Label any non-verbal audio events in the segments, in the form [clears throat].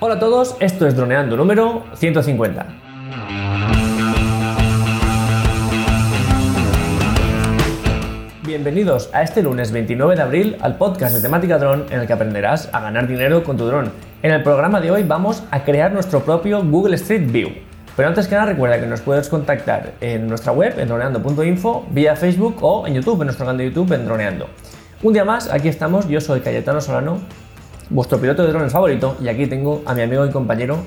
Hola a todos, esto es Droneando número 150. Bienvenidos a este lunes 29 de abril al podcast de temática dron en el que aprenderás a ganar dinero con tu dron. En el programa de hoy vamos a crear nuestro propio Google Street View. Pero antes que nada recuerda que nos puedes contactar en nuestra web en droneando.info, vía Facebook o en YouTube, en nuestro canal de YouTube en Droneando. Un día más, aquí estamos, yo soy Cayetano Solano, vuestro piloto de drones favorito, y aquí tengo a mi amigo y compañero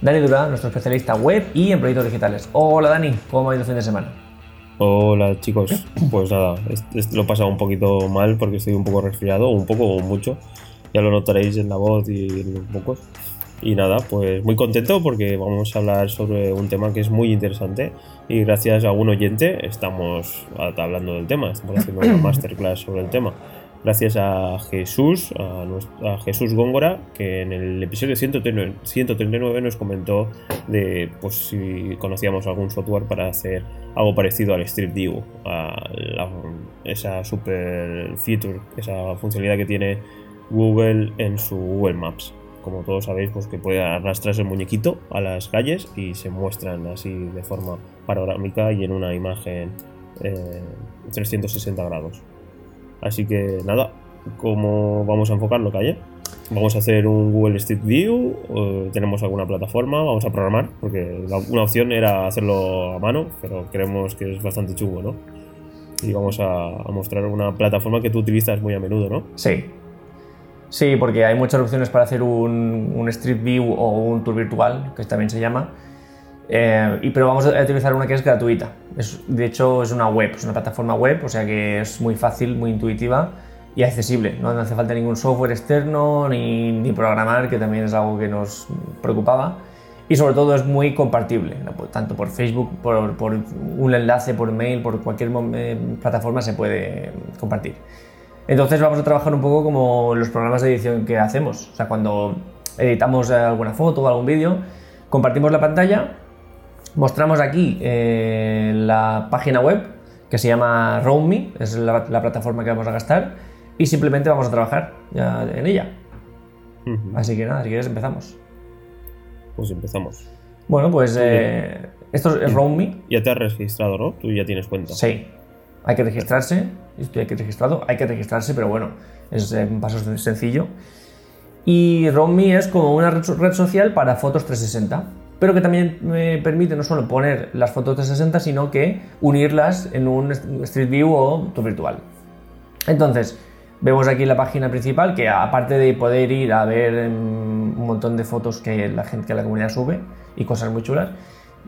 Dani Durán, nuestro especialista web y en proyectos digitales. Hola Dani, ¿cómo ha ido el fin de semana? Hola chicos, pues nada, lo he pasado un poquito mal porque estoy un poco resfriado, un poco o mucho, ya lo notaréis en la voz y en los pocos. Y nada, pues muy contento porque vamos a hablar sobre un tema que es muy interesante y gracias a un oyente estamos hablando del tema, estamos haciendo una [clears throat] masterclass sobre el tema gracias a Jesús, a, Jesús Góngora, que en el episodio 139, nos comentó de pues, si conocíamos algún software para hacer algo parecido al Street View, a esa super feature, esa funcionalidad que tiene Google en su Google Maps. Como todos sabéis, pues que puede arrastrarse el muñequito a las calles y se muestran así de forma panorámica y en una imagen 360 eh, grados. Así que nada, ¿cómo vamos a enfocarlo, Calle? ¿Vamos a hacer un Google Street View? ¿Tenemos alguna plataforma? ¿Vamos a programar? Porque una opción era hacerlo a mano, pero creemos que es bastante chungo, ¿no? Y vamos a, mostrar una plataforma que tú utilizas muy a menudo, ¿no? Sí. Sí, porque hay muchas opciones para hacer un, Street View o un tour virtual, que también se llama. Eh, y, pero vamos a utilizar una que es gratuita. de hecho, es una web, es una plataforma web, o sea que es muy fácil, muy intuitiva y accesible. No hace falta ningún software externo ni, ni programar, que también es algo que nos preocupaba. Y sobre todo es muy compartible, tanto por Facebook, por, por, un enlace, por mail, por cualquier eh, plataforma se puede compartir. Entonces vamos a trabajar un poco como los programas de edición que hacemos. O sea, cuando editamos alguna foto o algún vídeo, compartimos la pantalla Mostramos aquí eh, la página web que se llama RoamMe, es la, plataforma que vamos a gastar, y simplemente vamos a trabajar ya en ella. Así que nada, si quieres empezamos. Pues empezamos. Bueno, pues eh, esto es RoamMe. [clears throat] Ya te has registrado, ¿no? Tú ya tienes cuenta. Sí. Hay que registrarse. Estoy aquí registrado. Hay que registrarse, pero bueno, es eh, un paso sencillo. Y RoamMe es como una red social para fotos 360 pero que también me permite no solo poner las fotos de 60, sino que unirlas en un Street View o tu virtual. Entonces, vemos aquí la página principal que aparte de poder ir a ver em, un montón de fotos que la gente que la comunidad sube y cosas muy chulas,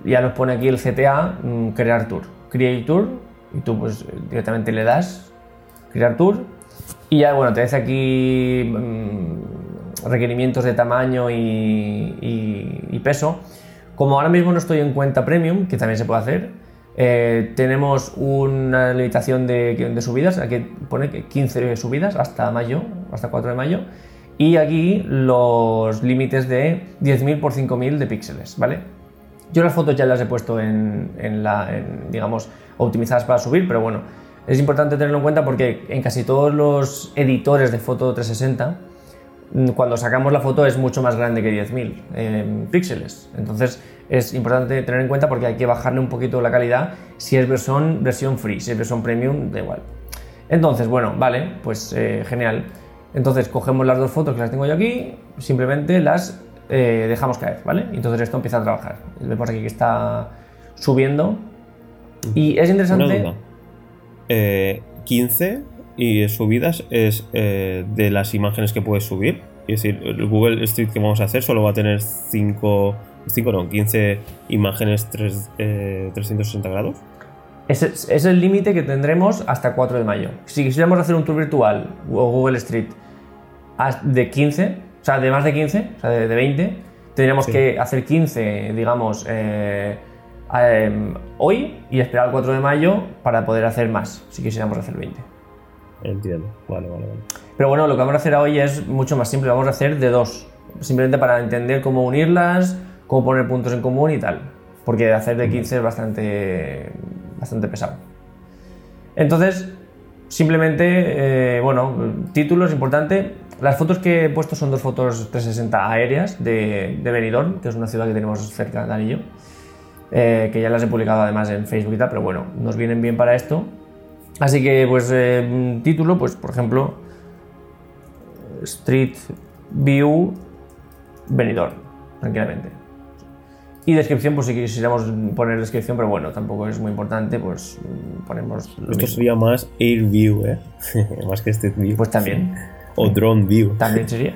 ya nos pone aquí el CTA mm, crear tour, create tour y tú pues directamente le das crear tour y ya bueno te dice aquí mm, requerimientos de tamaño y peso como ahora mismo no estoy en cuenta premium, que también se puede hacer, eh, tenemos una limitación de, subidas, aquí pone 15 subidas hasta mayo, hasta 4 de mayo, y aquí los límites de 10.000 por 5.000 de píxeles, ¿vale? Yo las fotos ya las he puesto en, la, digamos, optimizadas para subir, pero bueno, es importante tenerlo en cuenta porque en casi todos los editores de foto 360 Mm, cuando sacamos la foto es mucho más grande que 10.000 eh, píxeles. Entonces es importante tener en cuenta porque hay que bajarle un poquito la calidad si es versión, versión free, si es versión premium, da igual. Entonces, bueno, vale, pues eh, genial. Entonces cogemos las dos fotos que las tengo yo aquí, simplemente las eh, dejamos caer, ¿vale? Entonces esto empieza a trabajar. Vemos aquí que está subiendo. Y es interesante... 15 y subidas es eh, de las imágenes que puedes subir. Es decir, el Google Street que vamos a hacer solo va a tener 5, 5 no, 15 imágenes 3, 360 eh, grados. Ese es el límite que tendremos hasta 4 de mayo. Si quisiéramos hacer un tour virtual o Google Street de 15, o sea, de más de 15, o sea, de, 20, tendríamos que hacer 15, digamos, eh, em, hoy y esperar el 4 de mayo para poder hacer más, si quisiéramos hacer 20. Entiendo, vale, vale, vale. Pero bueno, lo que vamos a hacer hoy es mucho más simple, vamos a hacer de dos, simplemente para entender cómo unirlas, cómo poner puntos en común y tal, porque hacer de 15 es bastante, bastante pesado. Entonces, simplemente, eh, bueno, título es importante, las fotos que he puesto son dos fotos 360 aéreas de, Benidorm, que es una ciudad que tenemos cerca, de Anillo, eh, que ya las he publicado además en Facebook y tal, pero bueno, nos vienen bien para esto. Así que, pues, eh, título, pues, por ejemplo, Street View Benidorm, tranquilamente. Y descripción, pues si quisiéramos poner descripción, pero bueno, tampoco es muy importante, pues ponemos... lo Esto mismo. sería más Air View, ¿eh? [laughs] más que Street View. Pues también, O Drone View. también sería.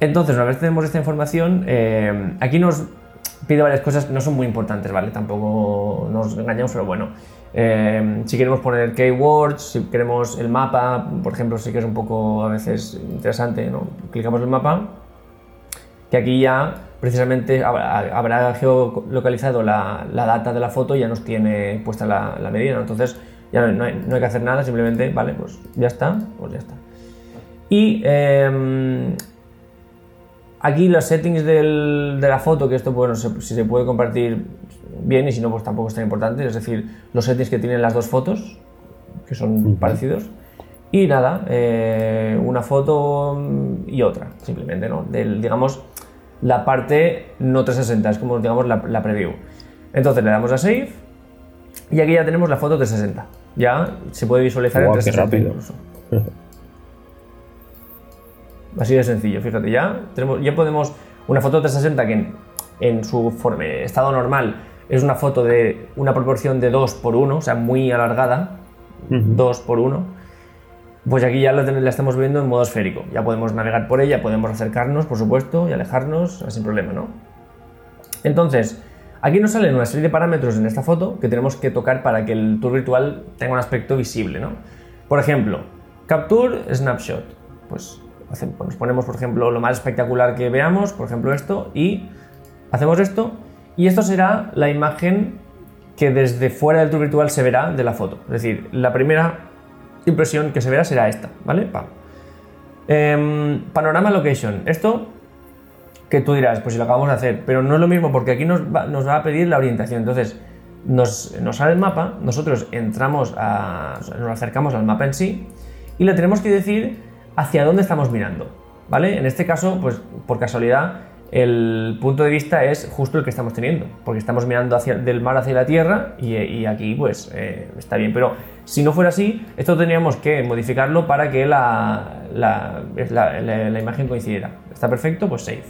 Entonces, una vez tenemos esta información, eh, aquí nos pide varias cosas no son muy importantes, ¿vale? Tampoco nos engañamos, pero bueno. Eh, si queremos poner keywords, si queremos el mapa, por ejemplo, sí que es un poco a veces interesante, ¿no? Clicamos el mapa, que aquí ya precisamente habrá, habrá geolocalizado la, la data de la foto y ya nos tiene puesta la, la medida, ¿no? Entonces ya no, no hay, no hay que hacer nada, simplemente, vale, pues ya está, pues ya está. Y eh, aquí los settings del- de la foto, que esto, bueno, se- si se puede compartir bien y si no, pues tampoco es tan importante, es decir, los settings que tienen las dos fotos, que son parecidos. Y nada, eh, una foto y otra, simplemente, ¿no? Del, digamos, la parte no 360, es como, digamos, la, la preview. Entonces le damos a Save y aquí ya tenemos la foto 360. Ya se puede visualizar Guau, en qué 360 rápido. incluso. [laughs] Así de sencillo, fíjate, ya, tenemos, ya podemos. Una foto 360 que en, en su forma- estado normal es una foto de una proporción de 2 por 1, o sea, muy alargada, 2 por 1. Pues aquí ya la, la estamos viendo en modo esférico. Ya podemos navegar por ella, podemos acercarnos, por supuesto, y alejarnos sin problema, ¿no? Entonces, aquí nos salen una serie de parámetros en esta foto que tenemos que tocar para que el tour virtual tenga un aspecto visible, ¿no? Por ejemplo, Capture Snapshot. Pues nos ponemos, por ejemplo, lo más espectacular que veamos, por ejemplo esto, y hacemos esto, y esto será la imagen que desde fuera del tour virtual se verá de la foto. Es decir, la primera impresión que se verá será esta, ¿vale? Em, panorama Location. Esto que tú dirás, pues si lo acabamos de hacer, pero no es lo mismo porque aquí nos va, a pedir la orientación. Entonces, nos, nos sale el mapa, nosotros entramos a, nos acercamos al mapa en sí y le tenemos que decir hacia dónde estamos mirando, ¿vale? En este caso, pues por casualidad, el punto de vista es justo el que estamos teniendo, porque estamos mirando hacia, del mar hacia la tierra y, aquí pues eh, está bien, pero si no fuera así, esto tendríamos que modificarlo para que la, la, imagen coincidiera. ¿Está perfecto? Pues save.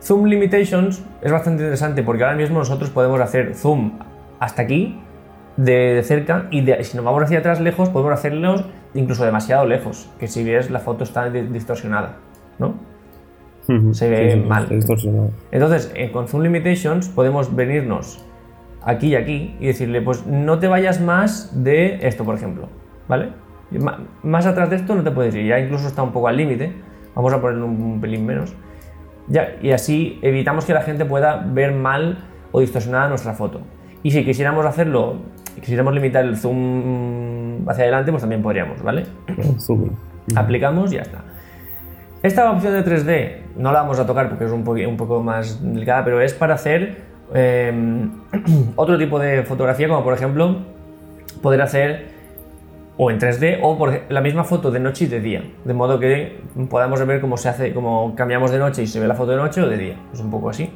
Zoom Limitations es bastante interesante porque ahora mismo nosotros podemos hacer zoom hasta aquí, de, cerca, y si nos vamos hacia atrás lejos, podemos hacerlos incluso demasiado lejos, que si ves la foto está di- distorsionada, ¿no? Se ve mal. está distorsionado. Entonces, eh, con Zoom Limitations podemos venirnos aquí y aquí y decirle, pues no te vayas más de esto, por ejemplo, ¿vale? Más atrás de esto no te puedes ir, ya incluso está un poco al límite, vamos a poner un pelín menos. Ya, y así evitamos que la gente pueda ver mal o distorsionada nuestra foto. Y si quisiéramos hacerlo, quisiéramos limitar el zoom hacia adelante, pues también podríamos, ¿vale? Aplicamos y ya está. Esta opción de 3D no la vamos a tocar porque es un, poco más delicada, pero es para hacer eh, [clears throat] otro tipo de fotografía, como por ejemplo poder hacer o en 3D o por la misma foto de noche y de día, de modo que podamos ver cómo se hace, cómo cambiamos de noche y se ve la foto de noche o de día, es un poco así.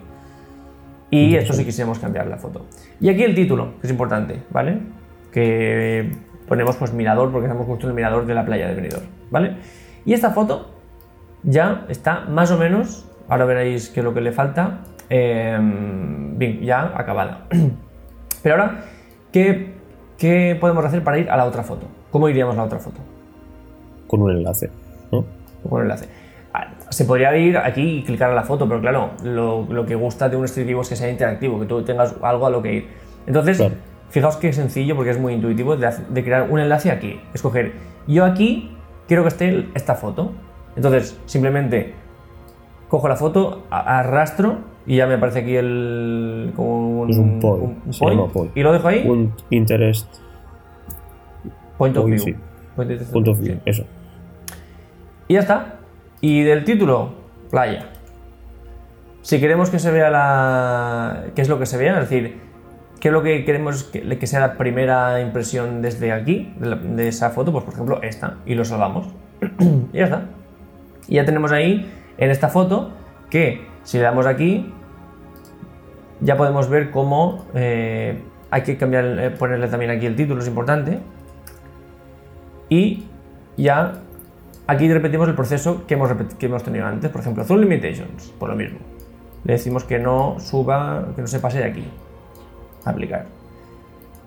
Y esto si quisiéramos cambiar la foto. Y aquí el título, que es importante, ¿vale? Que ponemos pues mirador porque estamos justo en el mirador de la playa de Benidorm, ¿vale? Y esta foto ya está más o menos, ahora veréis que lo que le falta, eh, bien, ya acabada. [clears throat] Pero ahora, ¿qué, ¿qué podemos hacer para ir a la otra foto? ¿Cómo iríamos a la otra foto? Con un enlace. ¿no? con el enlace. Se podría ir aquí y clicar a la foto, pero claro, lo, lo que gusta de un Street View es que sea interactivo, que tú tengas algo a lo que ir. Entonces, Claro. fijaos que sencillo, porque es muy intuitivo, de, de crear un enlace aquí. Escoger, yo aquí quiero que esté esta foto. Entonces, simplemente cojo la foto, arrastro y ya me aparece aquí el. como un, Es un point, se point, llama point. Y lo dejo ahí, Un interest point of view. sí. Point of- sí. view. Eso. Y ya está. Y del título, playa. Si queremos que se vea la. ¿Qué es lo que se vea? Es decir, ¿qué es lo que queremos que, sea la primera impresión desde aquí, de esa foto? Pues por ejemplo esta, y lo salvamos. [clears throat] y ya está. Y ya tenemos ahí en esta foto que si le damos aquí, ya podemos ver cómo eh, hay que cambiar, eh, ponerle también aquí el título, es importante. Y ya aquí repetimos el proceso que hemos, que hemos tenido antes. Por ejemplo, Zoom Limitations, por lo mismo. Le decimos que no suba, que no se pase de aquí. Aplicar.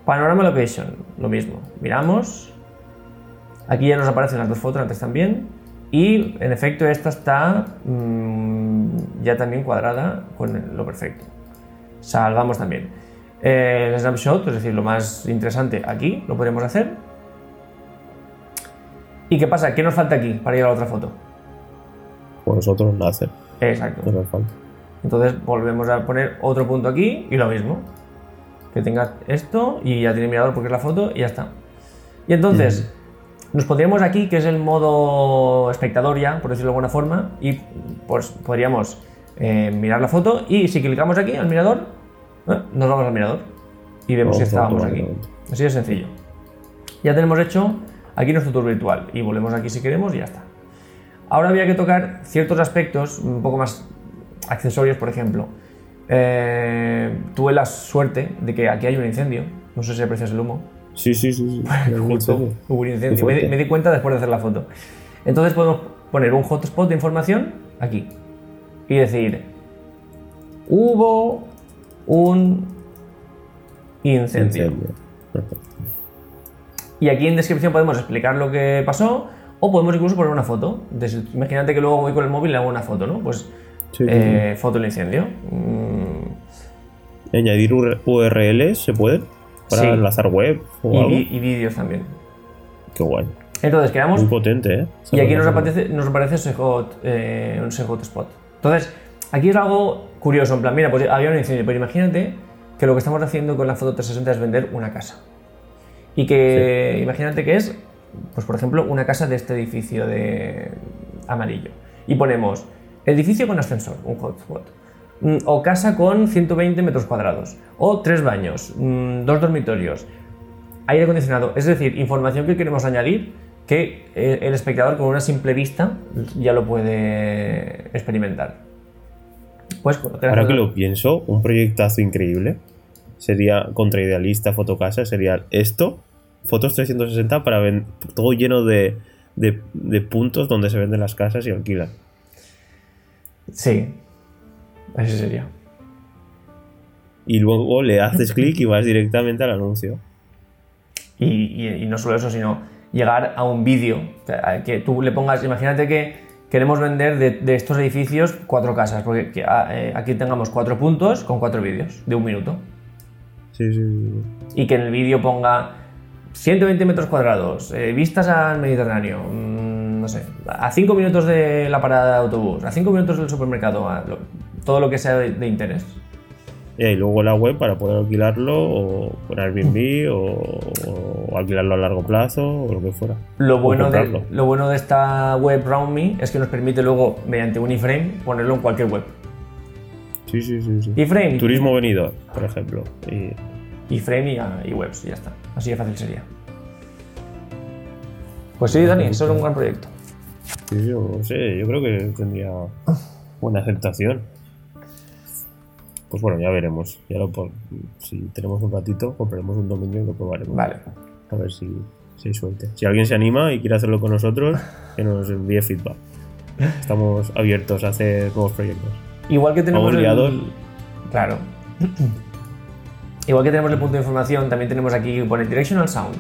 Panorama Location, lo mismo. Miramos. Aquí ya nos aparecen las dos fotos, antes también. Y en efecto, esta está mm, ya también cuadrada con lo perfecto. Salvamos también. Eh, el snapshot, es decir, lo más interesante aquí, lo podemos hacer. ¿Y qué pasa? ¿Qué nos falta aquí para ir a la otra foto? Pues nosotros Exacto. no nos falta. Entonces volvemos a poner otro punto aquí y lo mismo. Que tenga esto y ya tiene mirador porque es la foto y ya está. Y entonces nos pondríamos aquí, que es el modo espectador ya, por decirlo de alguna forma, y pues podríamos eh, mirar la foto y si clicamos aquí al mirador, eh, nos vamos al mirador y vemos Vamos si estábamos aquí. Así de sencillo. Ya tenemos hecho aquí nuestro tour virtual y volvemos aquí si queremos y ya está. Ahora había que tocar ciertos aspectos un poco más accesorios, por ejemplo. Eh, tuve la suerte de que aquí hay un incendio. No sé si aprecias el humo. Sí, sí, sí. sí. [laughs] Justo hubo un incendio. Me, di- me di cuenta después de hacer la foto. Entonces podemos poner un hotspot de información aquí y decir: hubo un incendio. Incendio. Y aquí en descripción podemos explicar lo que pasó o podemos incluso poner una foto. Imagínate que luego voy con el móvil y le hago una foto, ¿no? Pues Sí, sí, eh, foto del incendio. Mm, Añadir UR- URLs se puede para Sí. enlazar web o y, algo. vi- y vídeos también. Qué guay. Entonces creamos Muy potente, ¿eh? y aquí nos aparece, nos aparece eh, un hotspot. Entonces, aquí es algo curioso, en plan, mira, pues había un incendio, pero imagínate que lo que estamos haciendo con la foto 360 es vender una casa. Y que imagínate que es, pues por ejemplo, una casa de este edificio de amarillo. Y ponemos edificio con ascensor, un hotspot. Mm, O casa con 120 metros cuadrados. O tres baños, mm, dos dormitorios, aire acondicionado. Es decir, información que queremos añadir que eh, el espectador con una simple vista ya lo puede experimentar. Pues, Ahora que lo pienso, un proyectazo increíble sería contra Idealista, Fotocasa, sería esto, fotos 360 para ven- todo lleno de, de- de puntos donde se venden las casas y alquilan. Sí, así sería. Y luego le haces clic y vas directamente al anuncio. Y, y- y no solo eso, sino llegar a un vídeo que, tú le pongas, imagínate que queremos vender de, de estos edificios cuatro casas, porque que, ah, eh, aquí tengamos cuatro puntos con cuatro vídeos de un minuto. Sí, sí, sí. Y que en el vídeo ponga 120 metros cuadrados, eh, vistas al Mediterráneo, mm, no sé, a 5 minutos de la parada de autobús, a 5 minutos del supermercado, a lo- todo lo que sea de, de interés. Y luego la web para poder alquilarlo o por Airbnb o, o alquilarlo a largo plazo o lo que fuera. Lo bueno, de, lo bueno de esta web RoundMe es que nos permite luego, mediante un iframe, ponerlo en cualquier web. Sí, sí, sí. sí. Iframe, Turismo venidor, por ejemplo. Y y, y webs, y ya está. Así de fácil sería. Pues sí, Dani, eso es un gran proyecto. Sí, sí, no sé, yo creo que tendría buena aceptación. Pues bueno, ya veremos. Ya lo pon- si tenemos un ratito, compraremos un dominio y lo probaremos. Vale. A ver si, si hay suerte. Si alguien se anima y quiere hacerlo con nosotros, que nos envíe feedback. Estamos abiertos a hacer nuevos proyectos. Igual que tenemos el. Claro. [clears throat] Igual que tenemos el punto de información, también tenemos aquí que pone Directional Sound.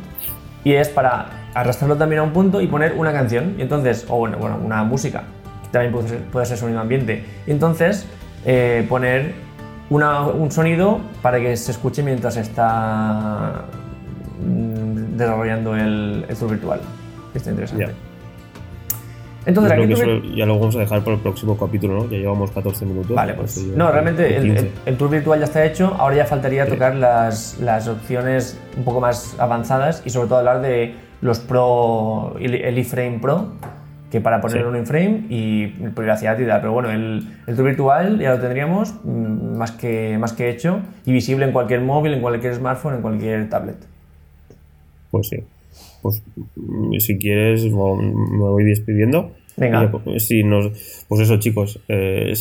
Y es para arrastrarlo también a un punto y poner una canción. Y entonces, o bueno, bueno una música, que también puede ser, puede ser sonido ambiente. Y entonces, eh, poner una- un sonido para que se escuche mientras está mm, desarrollando el, el tour virtual. Está interesante. Entonces, aquí que tuve- eso ya lo vamos a dejar para el próximo capítulo, ¿no? Ya llevamos 14 minutos. Vale, pues. No, realmente el, 15. el- el tour virtual ya está hecho. Ahora ya faltaría tocar las, las opciones un poco más avanzadas y sobre todo hablar de los Pro, el iframe Pro, que para Sí. en un frame y privacidad y tal. Pero bueno, el, el tour virtual ya lo tendríamos mm, más que, más que hecho y visible en cualquier móvil, en cualquier smartphone, en cualquier tablet. Pues sí. Pues si quieres, me voy despidiendo. Venga. Y pues, si nos, pues eso, chicos. eh,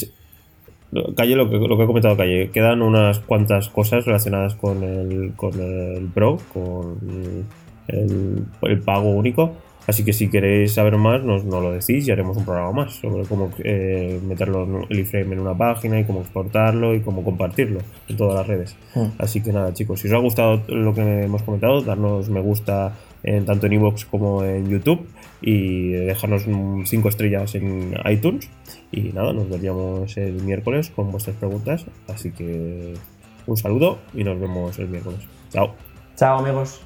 Calle, lo que, lo que ha comentado Calle, quedan unas cuantas cosas relacionadas con el, con el Pro, con el, el pago único. Así que si queréis saber más, nos, nos lo decís y haremos un programa más sobre cómo eh, meterlo en el iframe en una página y cómo exportarlo y cómo compartirlo en todas las redes. Mm. Así que nada, chicos, si os ha gustado lo que hemos comentado, darnos me gusta en, tanto en iVoox como en YouTube y dejarnos 5 estrellas en iTunes. Y nada, nos veríamos el miércoles con vuestras preguntas. Así que un saludo y nos vemos el miércoles. Chao. Chao amigos.